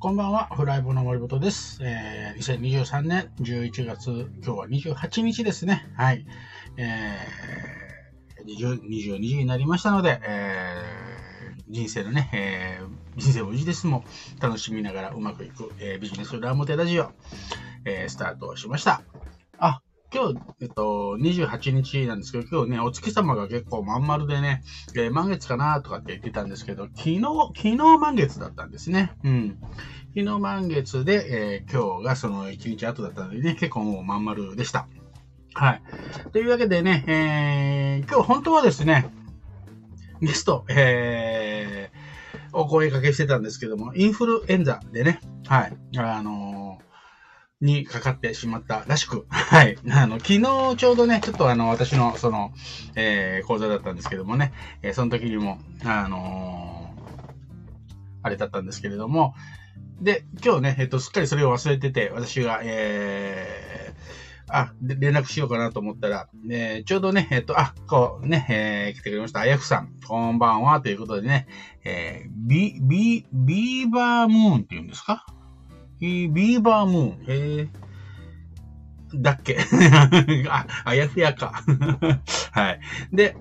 こんばんは、フライブの森本です。えー、2023年11月、今日は28日ですね。はい。えー、20、22時になりましたので、えー、人生のね、えー、人生もビジネスも楽しみながらうまくいく、えー、ビジネス裏表ラジオ、えー、スタートしました。今日、えっと、28日なんですけど、今日ね、お月様が結構まん丸でね、えー、満月かなとかって言ってたんですけど、昨日、昨日満月だったんですね。うん。昨日満月で、えー、今日がその1日後だったのでね、結構もうまん丸でした。はい。というわけでね、えー、今日本当はですね、ゲスト、えー、お声掛けしてたんですけども、インフルエンザでね、はい、あのにかかってしまったらしく、はい。あの、昨日ちょうどね、ちょっとあの、私のその、えー、講座だったんですけどもね、えー、その時にも、あのー、あれだったんですけれども、で、今日ね、えっ、と、すっかりそれを忘れてて、私が、えー、あ、連絡しようかなと思ったら、えー、ちょうどね、えっ、と、あ、こうね、えー、来てくれました。あやふさん、こんばんは、ということでね、えー、ビ、ビ、ビーバームーンって言うんですか？ビーバームーン。へえ。だっけ あ、あやふやか。はい。で、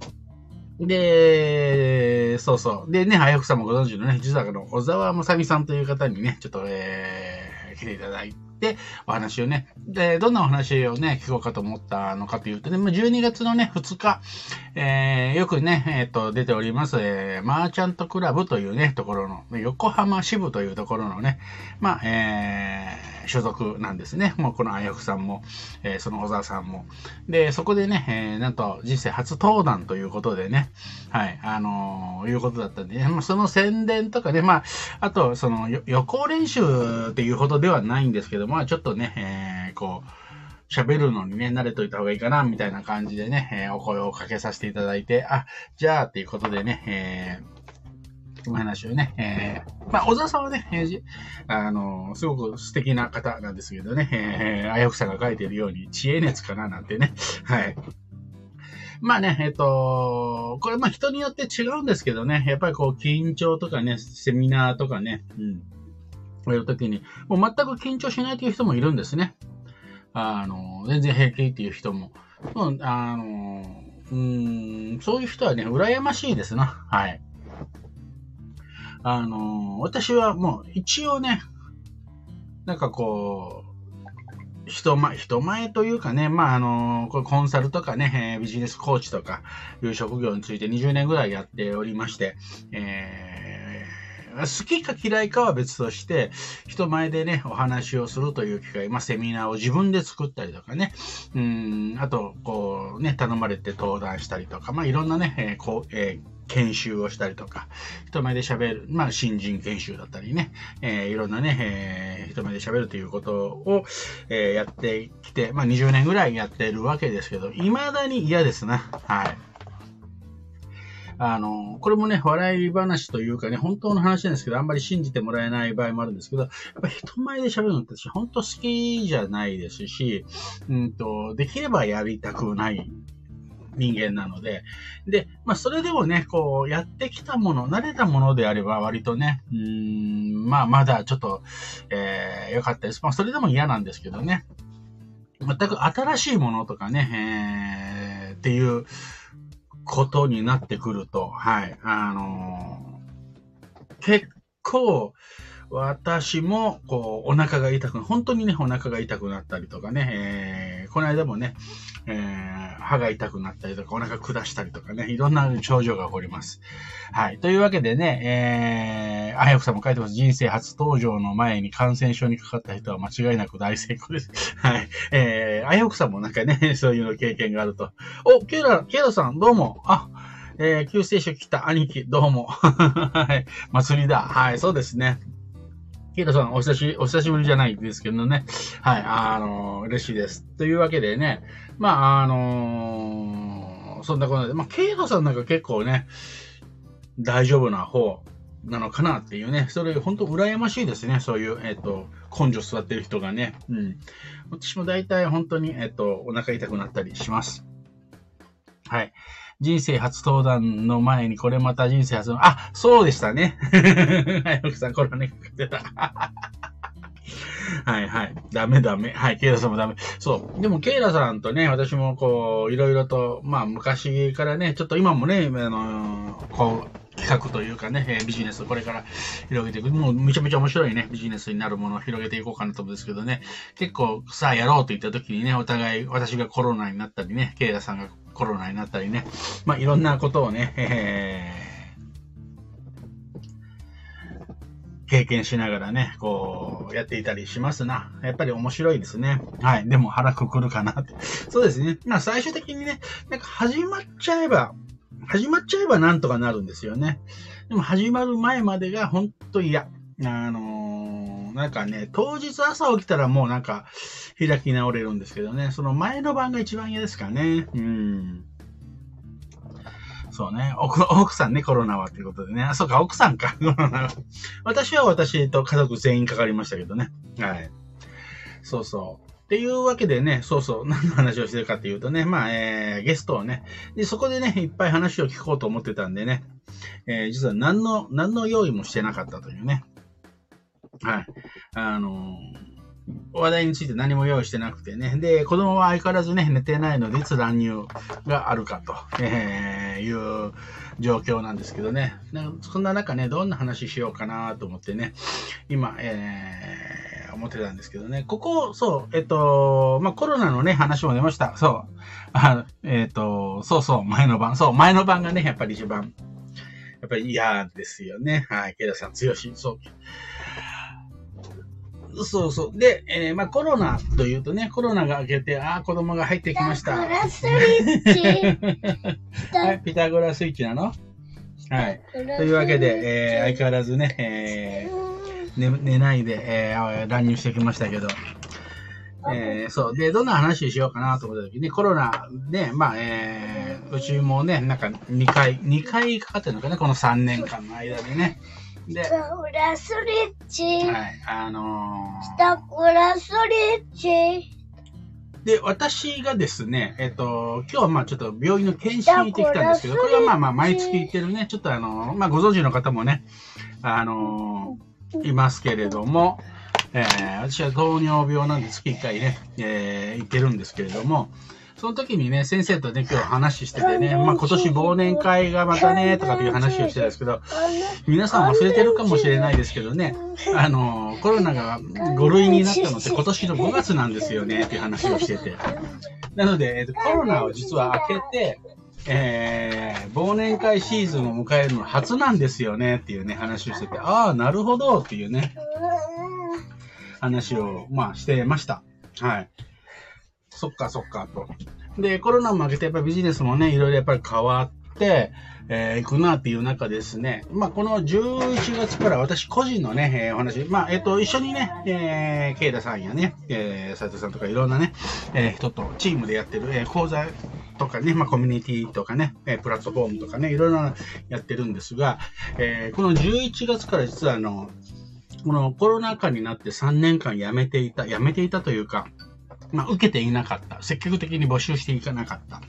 で、そうそう。でね、あやふさんもご存知のね、実はあの、小沢まさみさんという方にね、ちょっと、えー、来ていただいて、で、お話をね、で、どんなお話をね、聞こうかと思ったのかというとね、12月のね、2日、えー、よくね、えっ、ー、と、出ております、えー、マーチャントクラブというね、ところの、横浜支部というところのね、まあ、えー、所属なんですね。もうこのあやふさんも、えー、その小沢さんも。で、そこでね、えー、なんと人生初登壇ということでね、はい、あのー、いうことだったんで、ね、まあ、その宣伝とかね、まあ、あと、その予行練習っていうほどではないんですけど、まあ、ちょっとね、えー、こう、喋るのにね、慣れといた方がいいかな、みたいな感じでね、えー、お声をかけさせていただいて、あ、じゃあ、っていうことでね、えーお話をね、えー、まあ、小沢さんはね、えー、あの、すごく素敵な方なんですけどね、えー、あやふさが書いてるように、知恵熱かななんてね、はい。まあね、えっ、と、これまあ人によって違うんですけどね、やっぱりこう緊張とかね、セミナーとかね、うん。やるときに、もう全く緊張しないという人もいるんですね。あの、全然平気っていう人も。うん、あの、うん、そういう人はね、羨ましいですな。はい。あの、私はもう一応ね、なんかこう、人前、人前というかね、まあ、あの、コンサルとかね、ビジネスコーチとかいう職業について20年ぐらいやっておりまして、えー、好きか嫌いかは別として、人前でね、お話をするという機会、まあ、セミナーを自分で作ったりとかね、うん、あと、こう、ね、頼まれて登壇したりとか、まあ、いろんなね、えー、こう、えー研修をしたりとか、人前で喋る、まあ、新人研修だったりね、えー、いろんなね、えー、人前で喋るということを、えー、やってきて、まあ、20年ぐらいやってるわけですけど、未だに嫌ですな。はい。あの、これもね、笑い話というかね、本当の話なんですけど、あんまり信じてもらえない場合もあるんですけど、やっぱ人前で喋るのって私、本当好きじゃないですし、うんと、できればやりたくない人間なので、で、まあ、それでもね、こう、やってきたもの、慣れたものであれば、割とね、うん、まあ、まだちょっと、えー、良かったです。まあ、それでも嫌なんですけどね、全く新しいものとかね、えー、っていうことになってくると、はい、あのー、結構、私も、こう、お腹が痛く、本当にね、お腹が痛くなったりとかね、えー、この間もね、えー、歯が痛くなったりとか、お腹下したりとかね、いろんな症状が起こります。はい。というわけでね、えー、あやふさんも書いてます。人生初登場の前に感染症にかかった人は間違いなく大成功です。はい。えー、あやふさんもなんかね、そういうの経験があると。お、ケイラ、ケイラさん、どうも。あ、えー、救世主来た兄貴、どうも。はい。祭りだ。はい、そうですね。ケイタさん、お久し、お久しぶりじゃないですけどね。はい、あのー、嬉しいです。というわけでね、まあ、あのー、そんなことで、まあ、ケイタさんなんか結構ね、大丈夫な方なのかなっていうね、それ本当羨ましいですね、そういう、えっ、ー、と、根性座ってる人がね。うん。私も大体本当に、えっ、と、お腹痛くなったりします。はい。人生初登壇の前にこれまた人生初の、あ、そうでしたね。はい、奥さんコロナにかかってた。はいはい。ダメダメ。はい、ケイラさんもダメ。そう。でも、ケイラさんとね、私もこう、いろいろと、まあ、昔からね、ちょっと今もね、あのこう、企画というかね、ビジネスをこれから広げていく。もうめちゃめちゃ面白いね、ビジネスになるものを広げていこうかなと思うんですけどね。結構さあやろうと言った時にね、お互い私がコロナになったりね、ケイラさんがコロナになったりね、まあいろんなことをね、えー経験しながらね、こう、やっていたりしますな。やっぱり面白いですね。はい。でも腹くくるかなって。そうですね。まあ最終的にね、なんか始まっちゃえば、始まっちゃえばなんとかなるんですよね。でも始まる前までが本当嫌。あのー、なんかね、当日朝起きたらもうなんか開き直れるんですけどね、その前の晩が一番嫌ですかね。うん。そうね。奥奥さんね、コロナはということでね。あ、そうか、奥さんか、コロナは。私は私と家族全員かかりましたけどね。はい。そうそう。っていうわけでね、そうそう、何の話をしてるかっていうとね、まあ、えー、ゲストをね、で、そこでね、いっぱい話を聞こうと思ってたんでね、えー、実は何の、何の用意もしてなかったというね。はい。あのー話題について何も用意してなくてね。で、子供は相変わらずね、寝てないので、いつ乱入があるかと、えー、いう状況なんですけどね。そんな中ね、どんな話しようかなと思ってね、今、えー、思ってたんですけどね。ここ、そう、えっと、まあ、コロナのね、話も出ました。そう。あえっと、そうそう、前の晩。そう、前の晩がね、やっぱり一番、やっぱり嫌ですよね。はい、ケイダさん強し。そう。そうそう。で、えー、まあコロナというとね、コロナが明けて、ああ、子供が入ってきました。ピタゴラスイッチ。はい、ピタゴラスイッチなの？はい。というわけで、えー、相変わらずね、えー、寝寝ないで、えー、乱入してきましたけど、えー、そう。で、どんな話しようかなと思った時に、コロナで、まあ、えー、うちもね、なんか2回、2回かかってるのかな、この3年間の間でね。で、ラスイッチ。はい、あのー、ピタゴラスイッチ。で、私がですね、えっ、と、今日はまあちょっと病院の検診行ってきたんですけど、これはまあまあ毎月行ってるね、ちょっとあの、まあご存知の方もね、あのいますけれども、えー、私は糖尿病なんで月1回ね、えー、行ってるんですけれども、その時にね、先生とね、今日話しててね、まあ今年忘年会がまたね、とかっていう話をしてたんですけど、皆さん忘れてるかもしれないですけどね、あの、コロナが5類になったのって今年の5月なんですよね、っていう話をしてて。なので、コロナを実は明けて、えー、忘年会シーズンを迎えるの初なんですよねっていうね、話をしてて、ああ、なるほどっていうね、話を、まあ、してました。はい。そっかそっかと。で、コロナも明けてやっぱりビジネスもね、いろいろやっぱり変わって、えー、行くなっていう中ですね、まあ、この11月から私個人のね、えー、お話、まあ、えっ、ー、と、一緒にね、えー、ケイダさんやね、えー、斉藤さんとかいろんなね、えー、人とチームでやってる、えー、講座とかね、まあ、コミュニティとかね、えー、プラットフォームとかね、いろいろなやってるんですが、えー、この11月から実はあの、このコロナ禍になって3年間辞めていた、辞めていたというか、まあ、受けていなかった。積極的に募集していかなかった。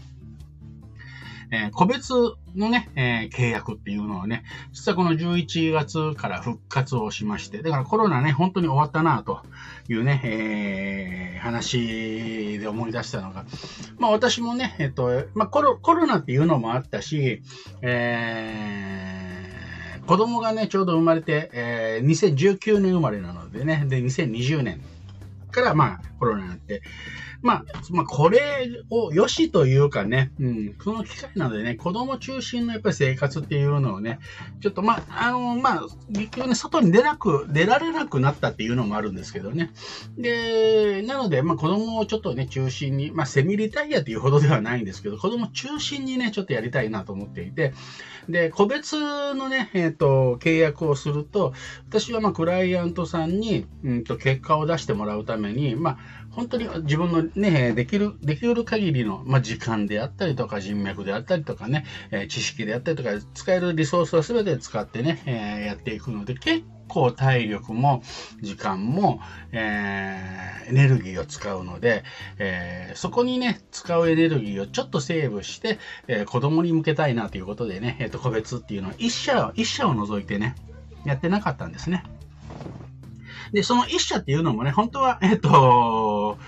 えー、個別のね、えー、契約っていうのをね、実はこの11月から復活をしまして、だからコロナね、本当に終わったなというね、えー、話で思い出したのが、まあ私もね、えっと、まあコロコロナっていうのもあったし、えー、子供がね、ちょうど生まれて、えー、2019年生まれなのでね、で、2020年から、まあ、コロになって、まあ、まあ、これを良しというかね、うん、その機会なのでね、子供中心のやっぱり生活っていうのをね、ちょっとまあ、あの、まあ、結局ね、外に出なく、出られなくなったっていうのもあるんですけどね。で、なので、まあ、子供をちょっとね、中心に、まあ、セミリタイヤっていうほどではないんですけど、子供中心にね、ちょっとやりたいなと思っていて、で、個別のね、えっ、ー、と、契約をすると、私はまあ、クライアントさんに、うんと、結果を出してもらうために、まあ、本当に自分のね、できる、できる限りの、まあ、時間であったりとか、人脈であったりとかね、え、知識であったりとか、使えるリソースは全て使ってね、え、やっていくので、結構体力も時間も、えー、エネルギーを使うので、えー、そこにね、使うエネルギーをちょっとセーブして、えー、子供に向けたいなということでね、えっ、と、個別っていうのは一社、一社を除いてね、やってなかったんですね。で、その一社っていうのもね、本当は、えっ、と、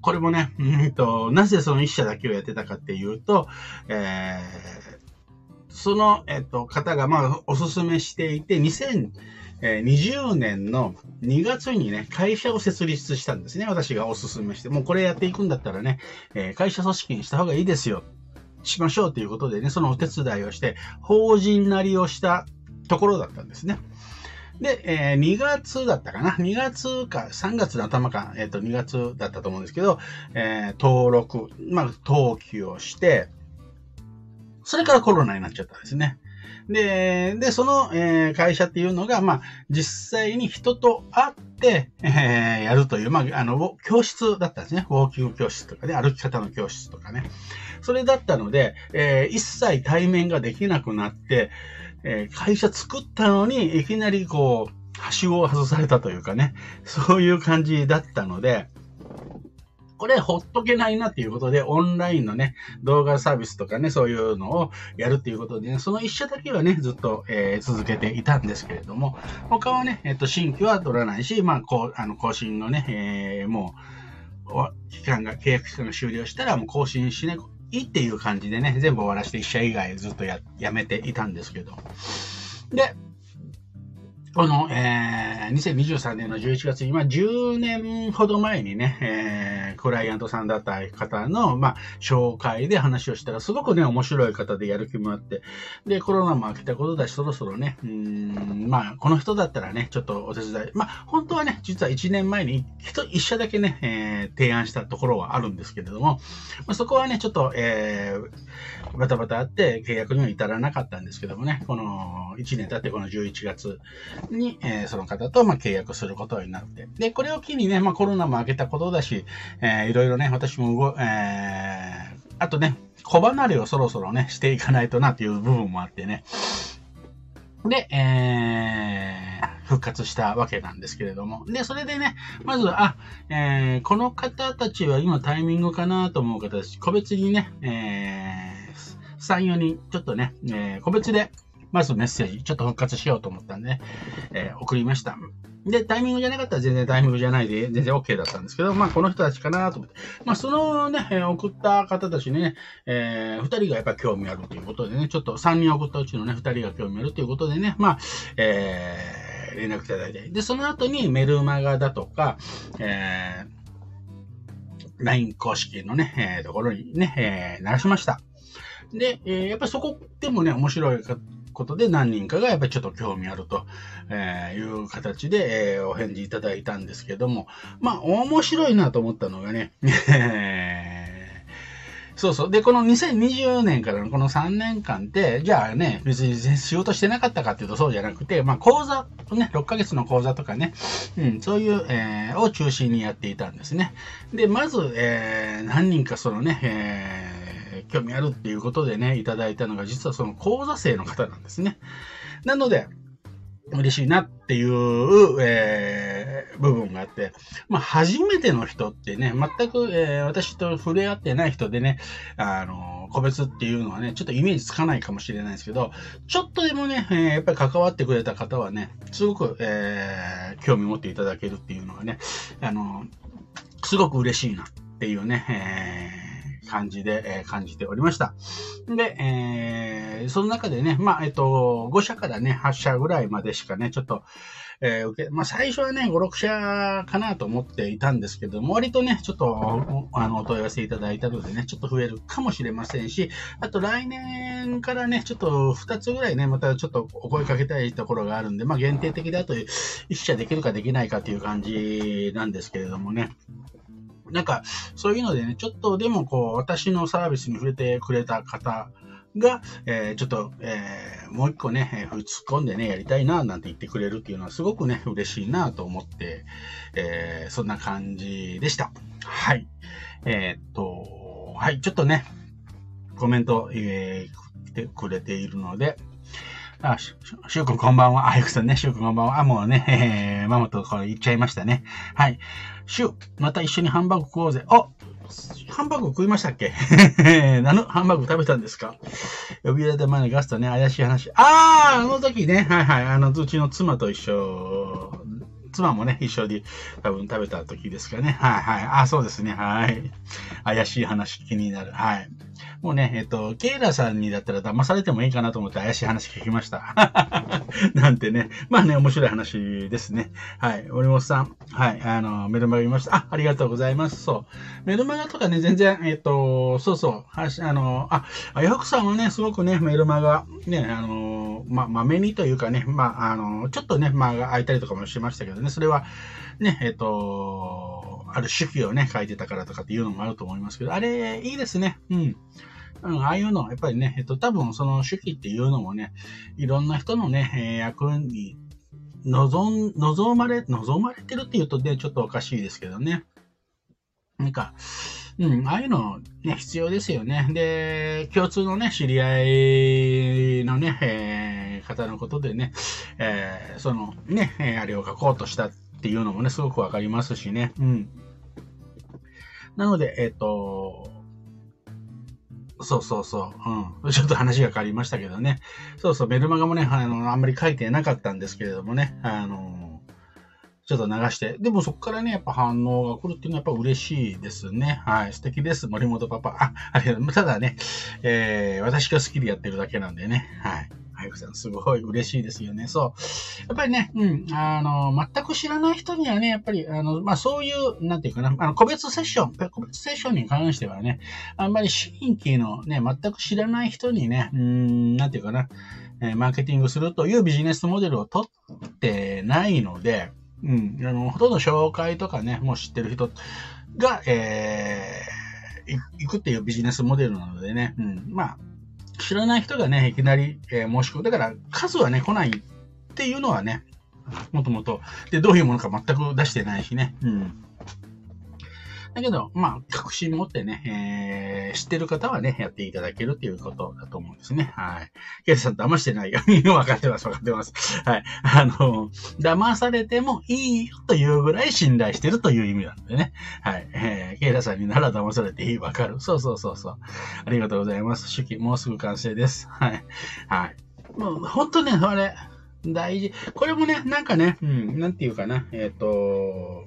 これもね、うんと、なぜその一社だけをやってたかっていうと、えー、その、えっ、と、方が、まあ、おすすめしていて、2020年の2月にね、会社を設立したんですね。私がおすすめして。もうこれやっていくんだったらね、えー、会社組織にした方がいいですよ。しましょうということでね、そのお手伝いをして、法人なりをしたところだったんですね。で、えー、2月だったかな ?2 月か、3月の頭か、えっ、ー、と、2月だったと思うんですけど、えー、登録、まあ、登記をして、それからコロナになっちゃったんですね。で、で、その、えー、会社っていうのが、まあ、実際に人と会って、えー、やるという、まあ、あの、教室だったんですね。ウォーキング教室とかね、歩き方の教室とかね。それだったので、えー、一切対面ができなくなって、えー、会社作ったのに、いきなりこう、はしごを外されたというかね、そういう感じだったので、これほっとけないなっていうことで、オンラインのね、動画サービスとかね、そういうのをやるっていうことでね、その一社だけはね、ずっと、えー、続けていたんですけれども、他はね、えっ、と、新規は取らないし、まあ、こう、あの、更新のね、えー、もう、期間が、契約期間が終了したら、もう更新しないいいっていう感じでね、全部終わらせて1社以外ずっとややめていたんですけど。で、この、えー、2023年の11月に、まあ、10年ほど前にね、えー、クライアントさんだった方の、まあ、紹介で話をしたら、すごくね、面白い方でやる気もあって、で、コロナも明けたことだし、そろそろね、うん、まあ、この人だったらね、ちょっとお手伝い、まあ、本当はね、実は1年前に一一社だけね、えー、提案したところはあるんですけれども、まあ、そこはね、ちょっと、えー、バタバタあって契約には至らなかったんですけどもね、この1年経ってこの11月に、えー、その方と、まあ、契約することになって。で、これを機にね、まあ、コロナも明けたことだし、えー、いろいろね、私も動、えー、あとね、小離れをそろそろね、していかないとなっていう部分もあってね。で、えー、復活したわけなんですけれども。で、それでね、まず、あ、えー、この方たちは今タイミングかなと思う方たち、個別にね、えー、3、4人、ちょっとね、えー、個別で、まずメッセージ、ちょっと復活しようと思ったんで、えー、送りました。で、タイミングじゃなかったら全然タイミングじゃないで、全然 OK だったんですけど、まあ、この人たちかなと思って。まあ、そのね、送った方たちね、えー、2人がやっぱ興味あるということでね、ちょっと3人送ったうちのね、2人が興味あるということでね、まあ、えー、連絡いただいて。で、その後にメルマガだとか、えー、LINE 公式のね、えー、ところにね、えー、流しました。で、えー、やっぱりそこでもね、面白いことで何人かがやっぱりちょっと興味あると、えいう形で、えお返事いただいたんですけども、まあ面白いなと思ったのがね、そうそう。で、この2020年からのこの3年間って、じゃあね、別に仕事してなかったかっていうとそうじゃなくて、まあ講座、ね、6ヶ月の講座とかね、うん、そういう、えー、を中心にやっていたんですね。で、まず、えー、何人かそのね、えー興味あるっていうことでね、いただいたのが、実はその講座生の方なんですね。なので、嬉しいなっていう、えー、部分があって、まあ、初めての人ってね、全く、えー、私と触れ合ってない人でね、あの、個別っていうのはね、ちょっとイメージつかないかもしれないですけど、ちょっとでもね、えー、やっぱり関わってくれた方はね、すごく、えー、興味持っていただけるっていうのはね、あの、すごく嬉しいなっていうね、えー感じで、えー、感じておりました。で、えー、その中でね、まあ、えっと、5社からね、8社ぐらいまでしかね、ちょっと、えー、受け、まあ、最初はね、5、6社かなと思っていたんですけども、割とね、ちょっと、あの、お問い合わせいただいたのでね、ちょっと増えるかもしれませんし、あと来年からね、ちょっと2つぐらいね、またちょっとお声かけたいところがあるんで、まあ、限定的だと1社できるかできないかっていう感じなんですけれどもね。なんか、そういうのでね、ちょっとでもこう、私のサービスに触れてくれた方が、えー、ちょっと、えー、もう一個ね、突っ込んでね、やりたいな、なんて言ってくれるっていうのはすごくね、嬉しいなと思って、えー、そんな感じでした。はい。えー、っと、はい、ちょっとね、コメント、えー、来てくれているので、あ、しゅうくんこんばんは。あ、ゆくさんね、しゅうくんこんばんは。あ、もうね、えー、ママとこれ言っちゃいましたね。はい。しゅ、また一緒にハンバーグ食おうぜ。あハンバーグ食いましたっけ？何のハンバーグ食べたんですか？呼び出た前のガストね、怪しい話。ああ、あの時ね、はいはい、あの、うちの妻と一緒、妻もね、一緒に多分食べた時ですかね。はいはい。あ、そうですね。はい。怪しい話気になる。はい。もうね、えっと、ケイラさんにだったら騙されてもいいかなと思って怪しい話聞きました。なんてね。まあね、面白い話ですね。はい。森本さん。はい。あの、メルマガ見ました。あ、ありがとうございます。そう。メルマガとかね、全然、えっと、そうそう。あの、あ、あやくさんはね、すごくね、メルマガ、ね、あの、ま、まめにというかね、まあ、あの、ちょっとね、間が空いたりとかもしましたけどね、それは、ね、えっと、ある手記をね、書いてたからとかっていうのもあると思いますけど、あれ、いいですね。うん。うん、ああいうの、やっぱりね、えっと、多分その手記っていうのもね、いろんな人のね、え、役に望、望まれ、望まれてるっていうとね、ちょっとおかしいですけどね。なんか、うん、ああいうのね、必要ですよね。で、共通のね、知り合いのね、えー、方のことでね、えー、そのね、あれを書こうとしたっていうのもね、すごくわかりますしね。うん。なので、えっ、ー、と、そうそうそう。うん。ちょっと話が変わりましたけどね。そうそう、メルマガもね、あの、あんまり書いてなかったんですけれどもね、あの、ちょっと流して。でもそこからね、やっぱ反応が来るっていうのはやっぱ嬉しいですね。はい。素敵です。森本パパ。あ、ありがとう。ただね、えー、私が好きでやってるだけなんでね。はい。あゆくさん、すごい嬉しいですよね。そう。やっぱりね、うん、あの、全く知らない人にはね、やっぱり、あの、まあ、そういう、なんていうかな、あの、個別セッション、個別セッションに関してはね、あんまり新規のね、全く知らない人にね、うん、なんていうかな、えマーケティングするというビジネスモデルを取ってないので、うん、あの、ほとんど紹介とかね、もう知ってる人が、えー、行くっていうビジネスモデルなのでね、うん、まあ、知らない人がね、いきなり、えー、申し込む。だから、数はね、来ないっていうのはね、もともと。で、どういうものか全く出してないしね。うん。だけど、まあ、確信持ってね、えー、知ってる方はね、やっていただけるっていうことだと思うんですね。はい。ケイさん騙してないよ。分かってます、分かってます。はい。あの、騙されてもいいよというぐらい信頼してるという意味なんでね。はい。えー、ケイラさんになら騙されていい、わかる。そうそうそうそう。ありがとうございます。手記、もうすぐ完成です。はい。はい。もう、ほんとね、あれ、大事。これもね、なんかね、うん、なんていうかな、えっ、ー、と、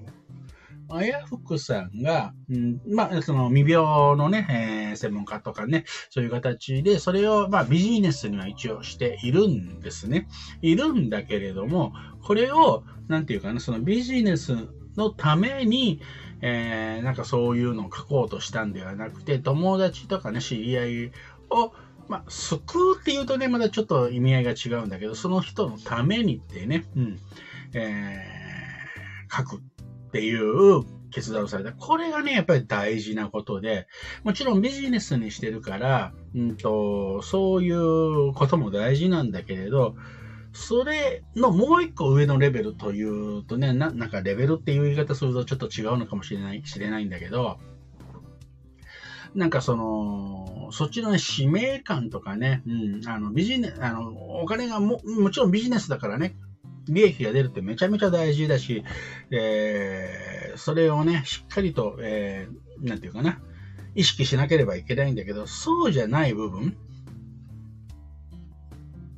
あやふくさんが、うん、まあ、その未病のね、えー、専門家とかね、そういう形で、それを、まあ、ビジネスには一応しているんですね。いるんだけれども、これを、なんていうかな、そのビジネスのために、えー、なんかそういうのを書こうとしたんではなくて、友達とかね、知り合いを、まあ、救うっていうとね、まだちょっと意味合いが違うんだけど、その人のためにってね、うん、えー、書くっていう決断をされた。これがね、やっぱり大事なことで、もちろんビジネスにしてるから、うんと、そういうことも大事なんだけれど、それのもう一個上のレベルというとね、なんかレベルっていう言い方するとちょっと違うのかもしれない、知れないんだけど、なんかその、そっちのね、使命感とかね、うん、あの、ビジネス、あの、お金がも、もちろんビジネスだからね、利益が出るってめちゃめちゃ大事だし、えー、それをね、しっかりと、えー、なんていうかな、意識しなければいけないんだけど、そうじゃない部分、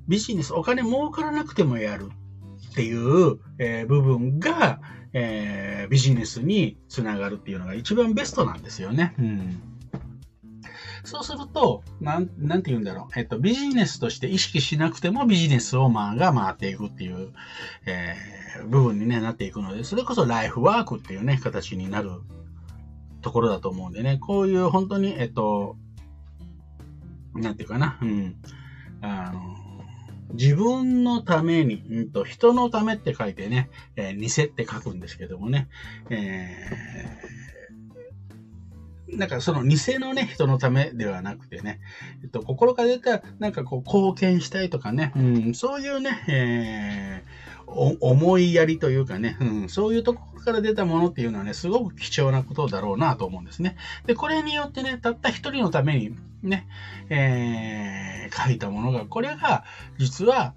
ビジネス、お金儲からなくてもやるっていう、えー、部分が、えー、ビジネスにつながるっていうのが一番ベストなんですよね。うんそうすると、なん、なんて言うんだろう。えっと、ビジネスとして意識しなくてもビジネスをまあが回っていくっていう、えー、部分に、ね、なっていくので、それこそライフワークっていうね、形になるところだと思うんでね、こういう本当に、えっと、なんていうかな、うん、あの、自分のために、うんと、人のためって書いてね、えー、偽って書くんですけどもね、えーなんかその偽のね、人のためではなくてね、えっと、心から出た、なんかこう、貢献したいとかね、うん、そういうね、えー、思いやりというかね、うん、そういうところから出たものっていうのはね、すごく貴重なことだろうなと思うんですね。で、これによってね、たった一人のためにね、えー、書いたものが、これが、実は、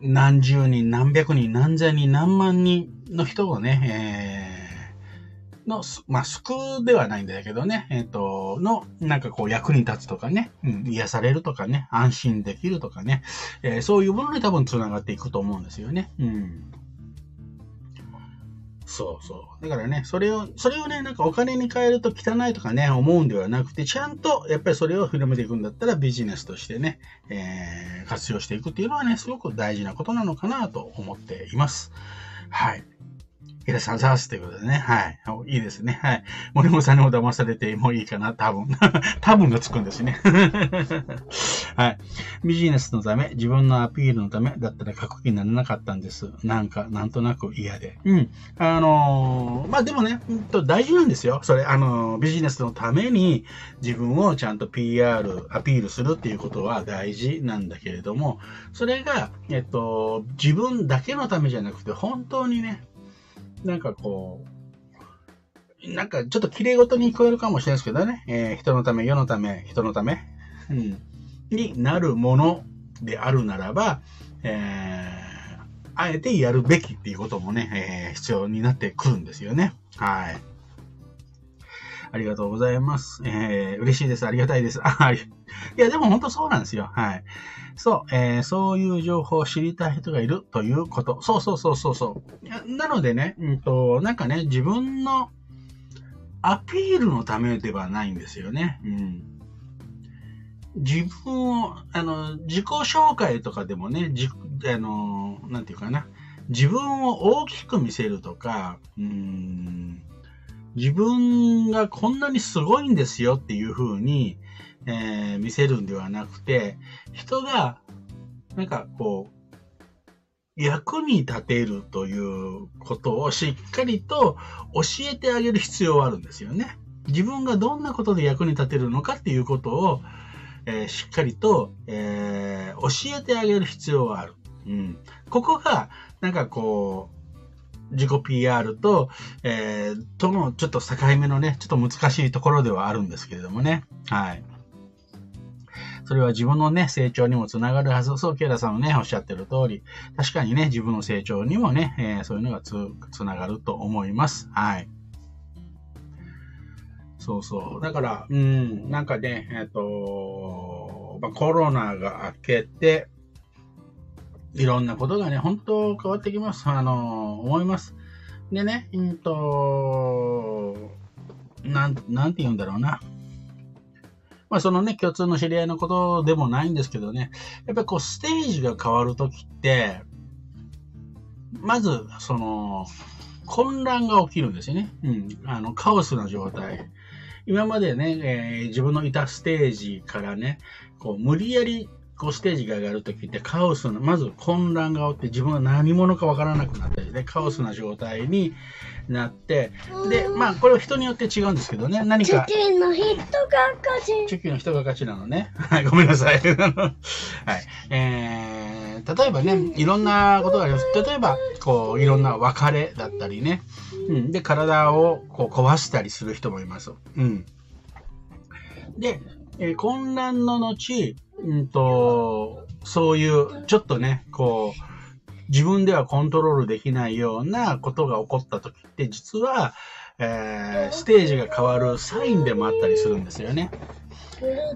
何十人、何百人、何千人、何万人の人をね、えー、の、まあ、救うではないんだけどね、えっ、ー、と、の、なんかこう役に立つとかね、うん、癒されるとかね、安心できるとかね、えー、そういうものに多分繋がっていくと思うんですよね。うん。そうそう。だからね、それを、それをね、なんかお金に変えると汚いとかね、思うんではなくて、ちゃんと、やっぱりそれを広めていくんだったらビジネスとしてね、えー、活用していくっていうのはね、すごく大事なことなのかなと思っています。はい。いらっしゃいまということでね。はい。いいですね。はい。森本さんにも騙されてもいいかな。多分。多分がつくんですね。はい。ビジネスのため、自分のアピールのためだったら書く気にならなかったんです。なんか、なんとなく嫌で。うん。あのー、まあ、でもね、大事なんですよ。それ、あのー、ビジネスのために自分をちゃんと PR、アピールするっていうことは大事なんだけれども、それが、えっと、自分だけのためじゃなくて、本当にね、なんかこう、なんかちょっと綺麗事に聞こえるかもしれないですけどね、えー、人のため、世のため、人のため、うん、になるものであるならば、えー、あえてやるべきっていうこともね、えー、必要になってくるんですよね。はい。ありがとうございます。えー、嬉しいです。ありがたいです。あいや、でも本当そうなんですよ。はい。そう、えー、そういう情報を知りたい人がいるということ。そうそうそうそうそう。なのでね、うんと、なんかね、自分のアピールのためではないんですよね。うん。自分を、あの、自己紹介とかでもね、じあの、なんていうかな。自分を大きく見せるとか、うん、自分がこんなにすごいんですよっていう風に、えー、見せるんではなくて、人が、なんかこう、役に立てるということをしっかりと教えてあげる必要はあるんですよね。自分がどんなことで役に立てるのかっていうことを、えー、しっかりと、えー、教えてあげる必要はある。うん。ここが、なんかこう、自己 PR と、えー、とのちょっと境目のね、ちょっと難しいところではあるんですけれどもね。はい。それは自分のね、成長にもつながるはず。そう、ケイラさんのね、おっしゃってる通り、確かにね、自分の成長にもね、えー、そういうのがつ、つながると思います。はい。そうそう。だから、うん、なんかね、えっ、ー、と、まあ、コロナが明けて、いろんなことがね、本当変わってきます。あの、思います。でね、うんと、なん、なんて言うんだろうな。まあそのね、共通の知り合いのことでもないんですけどね、やっぱりこうステージが変わるときって、まず、その、混乱が起きるんですよね。うん。あの、カオスな状態。今までね、えー、自分のいたステージからね、こう、無理やりこうステージが上がるときってカオスな、まず混乱が起きて自分が何者かわからなくなったりで、カオスな状態になって、で、まあこれは人によって違うんですけどね、何か。チキンの人が勝ち。チキンの人が勝ちなのね。はい、ごめんなさい。はい。えー、例えばね、いろんなことがあります。例えば、こう、いろんな別れだったりね。うん。で、体をこう壊したりする人もいます。うん。で、えー、混乱の後、うんと、そういう、ちょっとね、こう、自分ではコントロールできないようなことが起こった時って、実は、えー、ステージが変わるサインでもあったりするんですよね。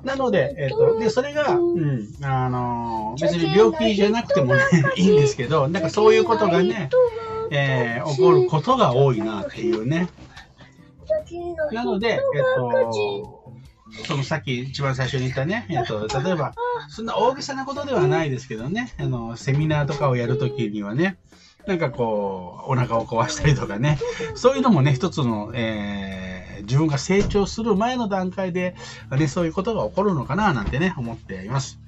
なので、えっ、ー、と、で、それが、うん、あのー、別に病気じゃなくてもね、いいんですけど、なんかそういうことがね、えー、起こることが多いなっていうね。なので、えっ、と、そのさっき一番最初に言ったね、えっと、例えば、そんな大げさなことではないですけどね、あの、セミナーとかをやるときにはね、なんかこう、お腹を壊したりとかね、そういうのもね、一つの、えー、自分が成長する前の段階で、ね、そういうことが起こるのかななんてね、思っています。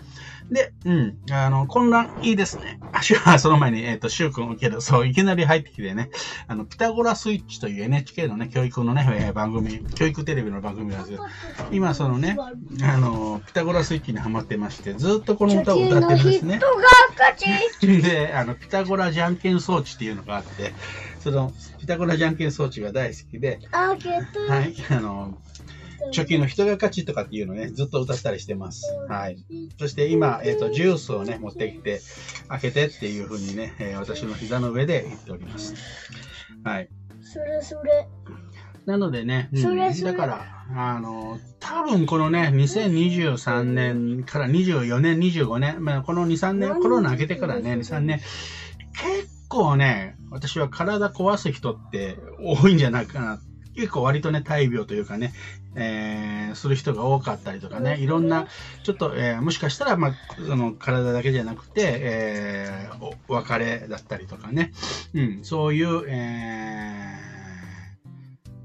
で、うん、あの、混乱いいですね。あ、その前に、えっ、ー、と、シュウ君受ける、そう、いきなり入ってきてね、あの、ピタゴラスイッチという NHK のね、教育のね、えー、番組、教育テレビの番組なんですけど、今、そのね、あの、ピタゴラスイッチにハマってまして、ずっとこの歌を歌ってるんですね。で、あの、ピタゴラじゃんけん装置っていうのがあって、その、ピタゴラじゃんけん装置が大好きで、はい、あの、初期の人が勝ちとかっていうのをね、ずっと歌ったりしてます。はい。そして今、えっ、ー、と、ジュースをね、持ってきて、開けてっていうふうにね、えー、私の膝の上で言っております。はい。それそれ。なのでね、うん、だから、あの、多分このね、2023年から24年、25年、まあ、この2、3年、コロナ明けてからね、2、3年、結構ね、私は体壊す人って多いんじゃないかな。結構割とね、大病というかね、えー、する人が多かったりとかね、いろんな、ちょっと、えー、もしかしたら、まあ、その体だけじゃなくて、えー、お別れだったりとかね、うん、そういう、えー、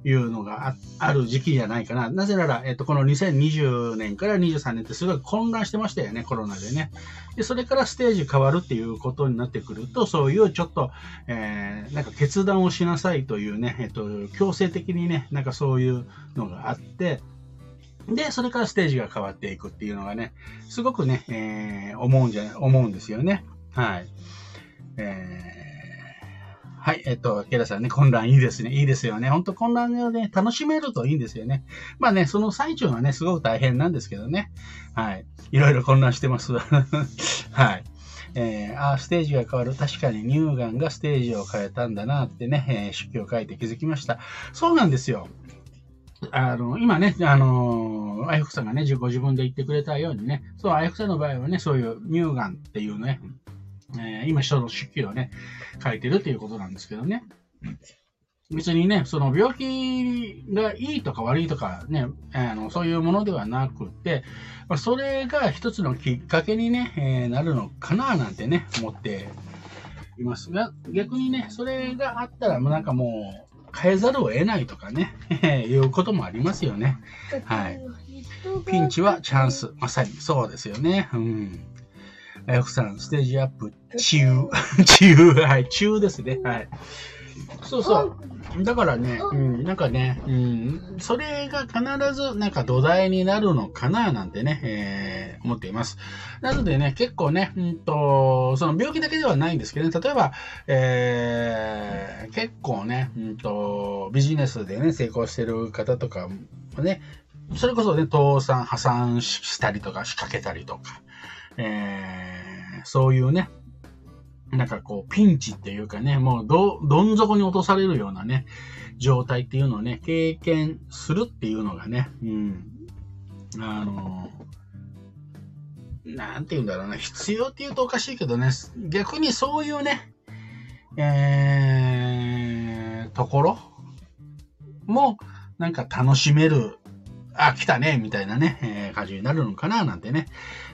いうのがある時期じゃないかな。なぜなら、えっと、この2020年から23年ってすごい混乱してましたよね、コロナでね。で、それからステージ変わるっていうことになってくると、そういうちょっと、えー、なんか決断をしなさいというね、えっと、強制的にね、なんかそういうのがあって、で、それからステージが変わっていくっていうのがね、すごくね、えー、思うんじゃ、思うんですよね。はい。えーはい、えっと、ケラさんね、混乱いいですね。いいですよね。ほんと混乱をね、楽しめるといいんですよね。まあね、その最中はね、すごく大変なんですけどね。はい。いろいろ混乱してます。はい。えー、あ、ステージが変わる。確かに乳がんがステージを変えたんだなってね、えー、手記を書いて気づきました。そうなんですよ。あの、今ね、あのー、あやふくさんがね、ご自分で言ってくれたようにね、そう、あやふくさんの場合はね、そういう乳がんっていうね、えー、今、人の手記をね、書いてるということなんですけどね。別にね、その病気がいいとか悪いとかね、あのそういうものではなくて、それが一つのきっかけにね、えー、なるのかななんてね、思っていますが、逆にね、それがあったら、もうなんかもう、変えざるを得ないとかね、いうこともありますよね。はい。ピンチはチャンス。まさにそうですよね。うん。あやふさん、ステージアップ、中。中、はい、中ですね。はい。そうそう。だからね、うん、なんかね、うん、それが必ずなんか土台になるのかななんてね、えー、思っています。なのでね、結構ね、うんと、その病気だけではないんですけどね、例えば、えー、結構ね、うんと、ビジネスでね、成功してる方とかもね、それこそね、倒産、破産したりとか仕掛けたりとか、えー、そういうね、なんかこう、ピンチっていうかね、もうど、どん底に落とされるようなね、状態っていうのをね、経験するっていうのがね、うん、あの、なんて言うんだろうな、必要って言うとおかしいけどね、逆にそういうね、えー、ところも、なんか楽しめる、あ、来たね、みたいなね、えー、感じになるのかな、なんてね、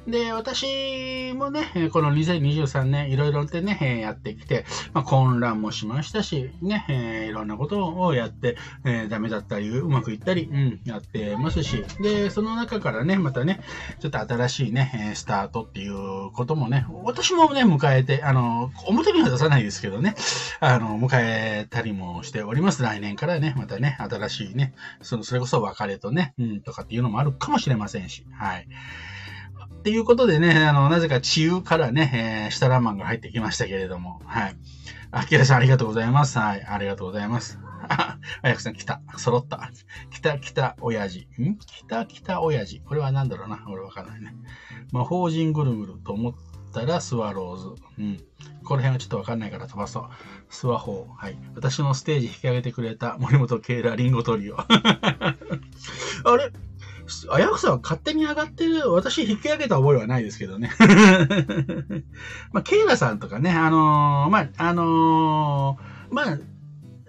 で、私もね、この2023年いろいろってね、やってきて、まあ、混乱もしましたし、ね、いろんなことをやって、えー、ダメだったり、うまくいったり、うん、やってますし、で、その中からね、またね、ちょっと新しいね、スタートっていうこともね、私もね、迎えて、あの、表には出さないですけどね、あの、迎えたりもしております。来年からね、またね、新しいね、その、それこそ別れとね、うん、とかっていうのもあるかもしれませんし、はい。っていうことでね、あの、なぜか治癒からね、えー、シタラマンが入ってきましたけれども、はい。あ、キラさんありがとうございます。はい、ありがとうございます。あ、やくさん来た。揃った。来た来た親父。ん？来た来た親父。これは何だろうな。俺わかんないね。魔法陣ぐるぐると思ったらスワローズ。うん。この辺はちょっとわかんないから飛ばそう。スワホー。はい。私のステージ引き上げてくれた森本ケイラリンゴトリオ。あれ？あやくさんは勝手に上がってる、私引き上げた覚えはないですけどね。まあ、ケイラさんとかね、あのー、まあ、あのー、まあ、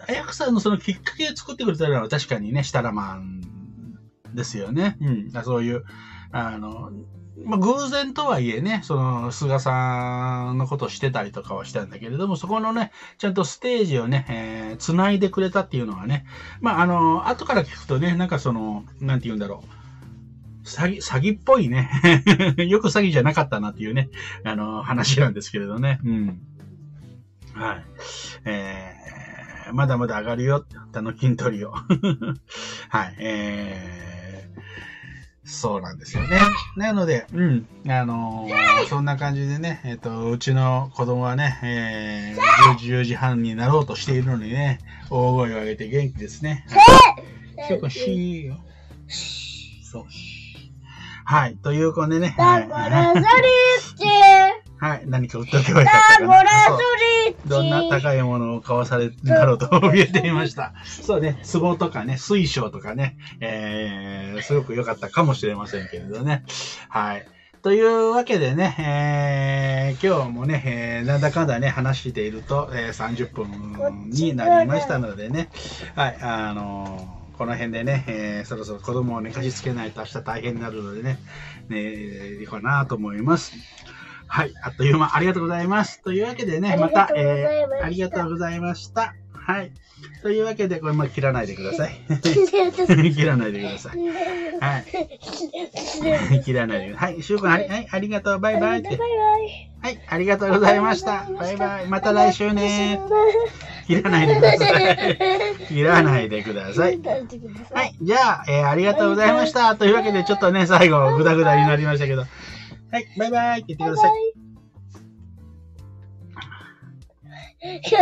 あやくさんのそのきっかけを作ってくれたのは確かにね、シタラマンですよね。うん。そういう、あの、まあ、偶然とはいえね、その、菅さんのことをしてたりとかはしたんだけれども、そこのね、ちゃんとステージをね、えー、繋いでくれたっていうのはね、まあ、あの、後から聞くとね、なんかその、なんて言うんだろう。詐欺、詐欺っぽいね。よく詐欺じゃなかったなっていうね、あの、話なんですけれどね。うん。はい。えー、まだまだ上がるよ。あの筋トレを。はい。えーそうなんですよね。なので、うん、あのー、そんな感じでね、えっ、ー、と、うちの子供はね、えー、10時、10時半になろうとしているのにね、大声を上げて元気ですね。はい、しーよ。そう。はい、ということでね。はい。はい、何か売っとけばよかったかな。どんな高いものを買わされるだろうと怯えていました。そうね、壺とかね、水晶とかね、えー、すごく良かったかもしれませんけれどね。はい。というわけでね、えー、今日もね、えー、なんだかんだね、話していると、えー、30分になりましたのでね、はい、あのー、この辺でね、えー、そろそろ子供を寝かしつけないと明日大変になるのでね、ね、いいかなと思います。はい。あっという間、ありがとうございます。というわけでね、また、えー、ありがとうございました。はい。というわけで、これも切らないでください。切らないでください。はい。切らないでください。はい。しゅうくん、はい、ありがとう。バイバイって。バイバイ。はい。ありがとうございました。バイバイ。また来週ね。切らないでください。切らないでください。はい。じゃあ、えー、ありがとうございました。というわけで、ちょっとね、最後、ぐだぐだになりましたけど。はい、バイバイって言ってください。